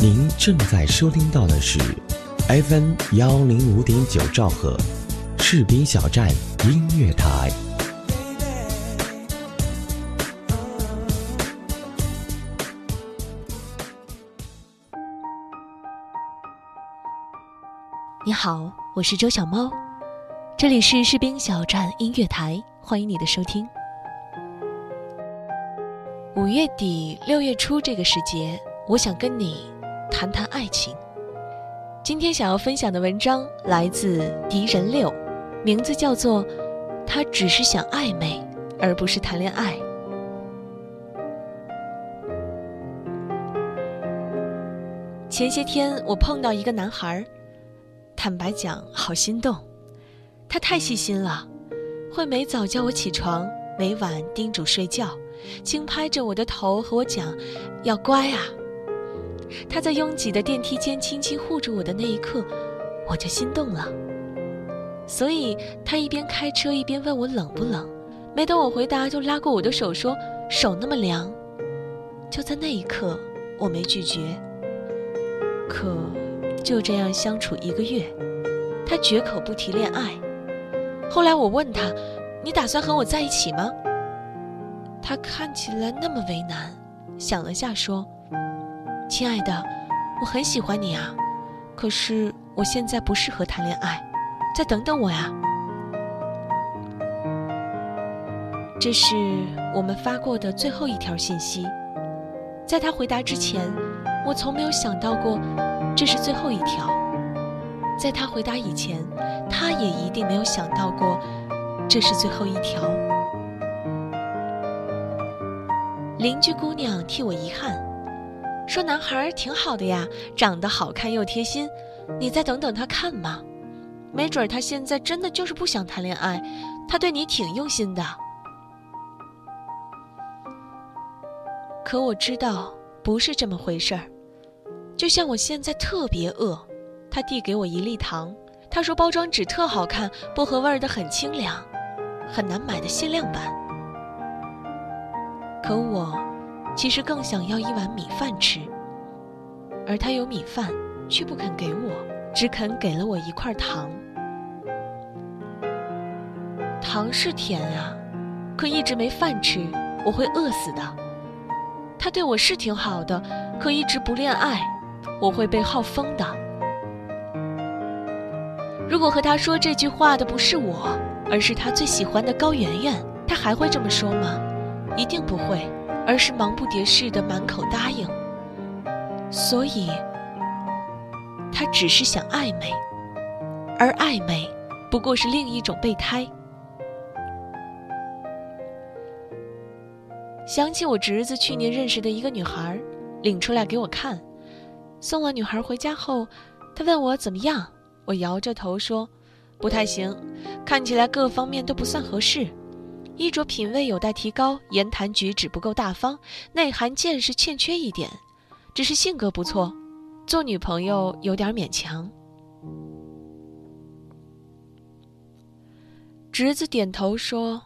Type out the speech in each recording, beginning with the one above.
您正在收听到的是 FM 幺零五点九兆赫，士兵小站音乐台。你好，我是周小猫，这里是士兵小站音乐台，欢迎你的收听。五月底六月初这个时节，我想跟你谈谈爱情。今天想要分享的文章来自狄仁六，名字叫做《他只是想暧昧，而不是谈恋爱》。前些天我碰到一个男孩。坦白讲，好心动，他太细心了，会每早叫我起床，每晚叮嘱睡觉，轻拍着我的头和我讲，要乖啊。他在拥挤的电梯间轻轻护住我的那一刻，我就心动了。所以他一边开车一边问我冷不冷，没等我回答就拉过我的手说手那么凉。就在那一刻，我没拒绝。可。就这样相处一个月，他绝口不提恋爱。后来我问他：“你打算和我在一起吗？”他看起来那么为难，想了下说：“亲爱的，我很喜欢你啊，可是我现在不适合谈恋爱，再等等我呀。”这是我们发过的最后一条信息。在他回答之前，我从没有想到过。这是最后一条，在他回答以前，他也一定没有想到过，这是最后一条。邻居姑娘替我遗憾，说男孩挺好的呀，长得好看又贴心，你再等等他看嘛，没准他现在真的就是不想谈恋爱，他对你挺用心的。可我知道不是这么回事儿。就像我现在特别饿，他递给我一粒糖，他说包装纸特好看，薄荷味儿的很清凉，很难买的限量版。可我其实更想要一碗米饭吃，而他有米饭却不肯给我，只肯给了我一块糖。糖是甜啊，可一直没饭吃，我会饿死的。他对我是挺好的，可一直不恋爱。我会被耗疯的。如果和他说这句话的不是我，而是他最喜欢的高圆圆，他还会这么说吗？一定不会，而是忙不迭似的满口答应。所以，他只是想暧昧，而暧昧不过是另一种备胎。想起我侄子去年认识的一个女孩，领出来给我看。送了女孩回家后，他问我怎么样，我摇着头说，不太行，看起来各方面都不算合适，衣着品味有待提高，言谈举止不够大方，内涵见识欠缺一点，只是性格不错，做女朋友有点勉强。侄子点头说：“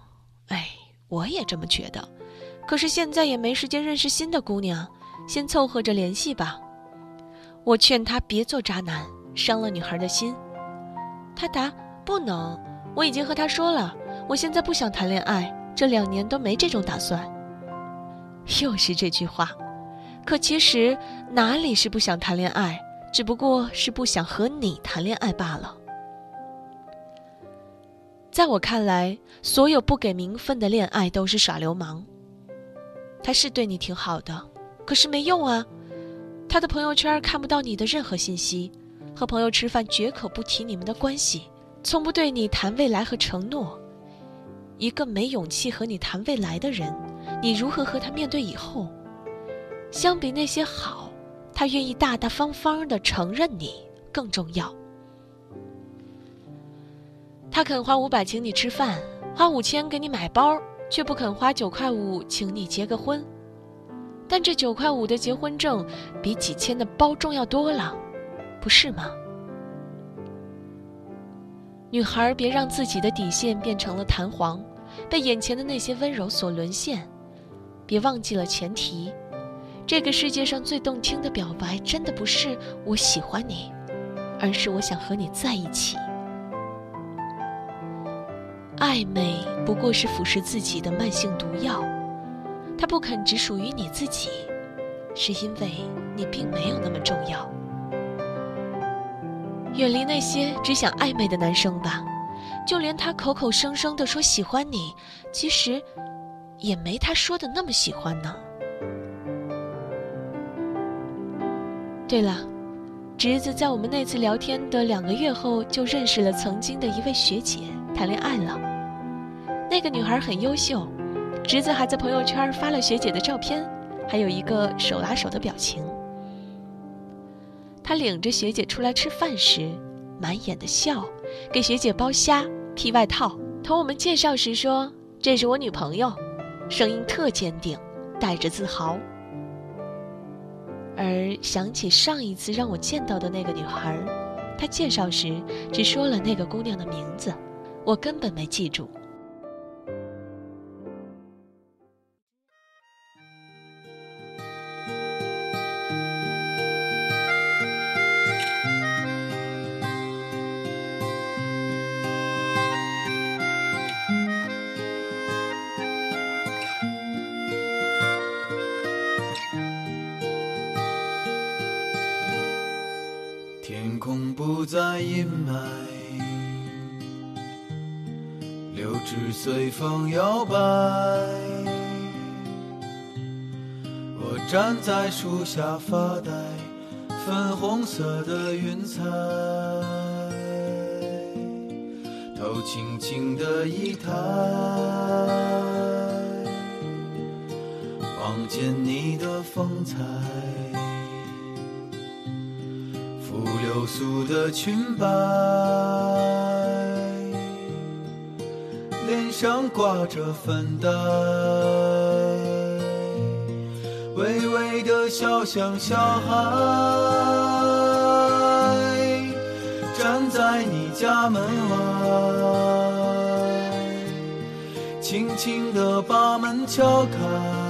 哎，我也这么觉得，可是现在也没时间认识新的姑娘，先凑合着联系吧。”我劝他别做渣男，伤了女孩的心。他答：“不能，我已经和他说了，我现在不想谈恋爱，这两年都没这种打算。”又是这句话，可其实哪里是不想谈恋爱，只不过是不想和你谈恋爱罢了。在我看来，所有不给名分的恋爱都是耍流氓。他是对你挺好的，可是没用啊。他的朋友圈看不到你的任何信息，和朋友吃饭绝口不提你们的关系，从不对你谈未来和承诺。一个没勇气和你谈未来的人，你如何和他面对以后？相比那些好，他愿意大大方方的承认你更重要。他肯花五百请你吃饭，花五千给你买包，却不肯花九块五请你结个婚。但这九块五的结婚证比几千的包重要多了，不是吗？女孩，别让自己的底线变成了弹簧，被眼前的那些温柔所沦陷。别忘记了前提，这个世界上最动听的表白，真的不是我喜欢你，而是我想和你在一起。暧昧不过是腐蚀自己的慢性毒药，它不肯只属于你自己，是因为你并没有那么重要。远离那些只想暧昧的男生吧，就连他口口声声的说喜欢你，其实也没他说的那么喜欢呢。对了，侄子在我们那次聊天的两个月后，就认识了曾经的一位学姐，谈恋爱了。那个女孩很优秀，侄子还在朋友圈发了学姐的照片，还有一个手拉手的表情。他领着学姐出来吃饭时，满眼的笑，给学姐剥虾、披外套，同我们介绍时说：“这是我女朋友。”声音特坚定，带着自豪。而想起上一次让我见到的那个女孩，她介绍时只说了那个姑娘的名字，我根本没记住。不再阴霾，柳枝随风摇摆。我站在树下发呆，粉红色的云彩，头轻轻的一抬，望见你的风采。拂流苏的裙摆，脸上挂着粉黛，微微的笑像小孩，站在你家门外，轻轻地把门敲开。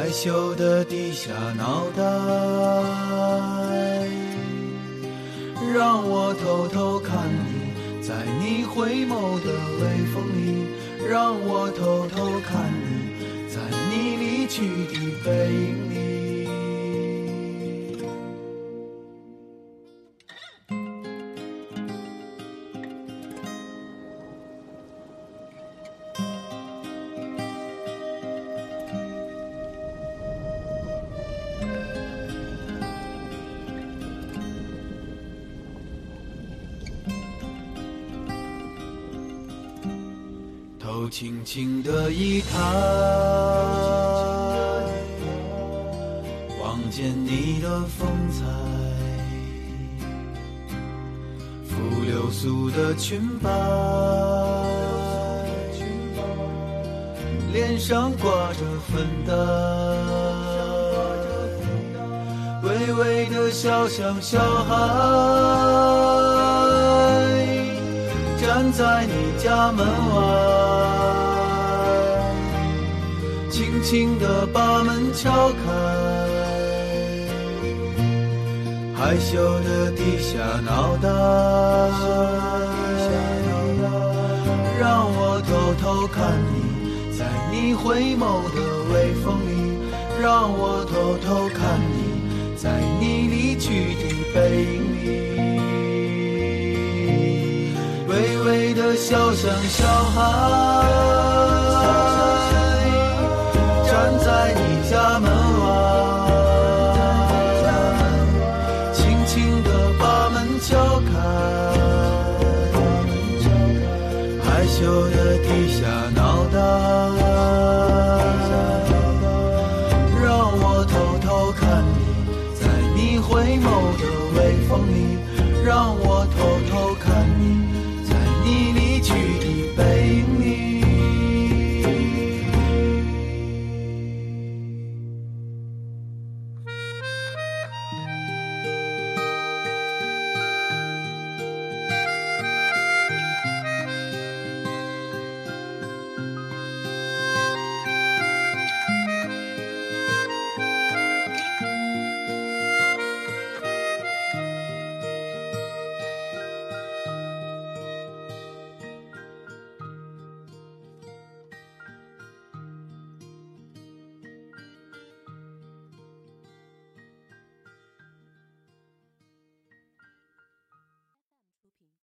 害羞的低下脑袋，让我偷偷看你，在你回眸的微风里，让我偷偷看你，在你离去的背影。里。头轻轻的一抬，望见你的风采，拂流苏的裙摆，脸上挂着粉黛，微微的笑像小孩。站在你家门外，轻轻地把门敲开，害羞地低下脑袋，让我偷偷看你，在你回眸的微风里，让我偷偷看你，在你离去的背影里。微微的笑，像小孩。羞的低下脑袋。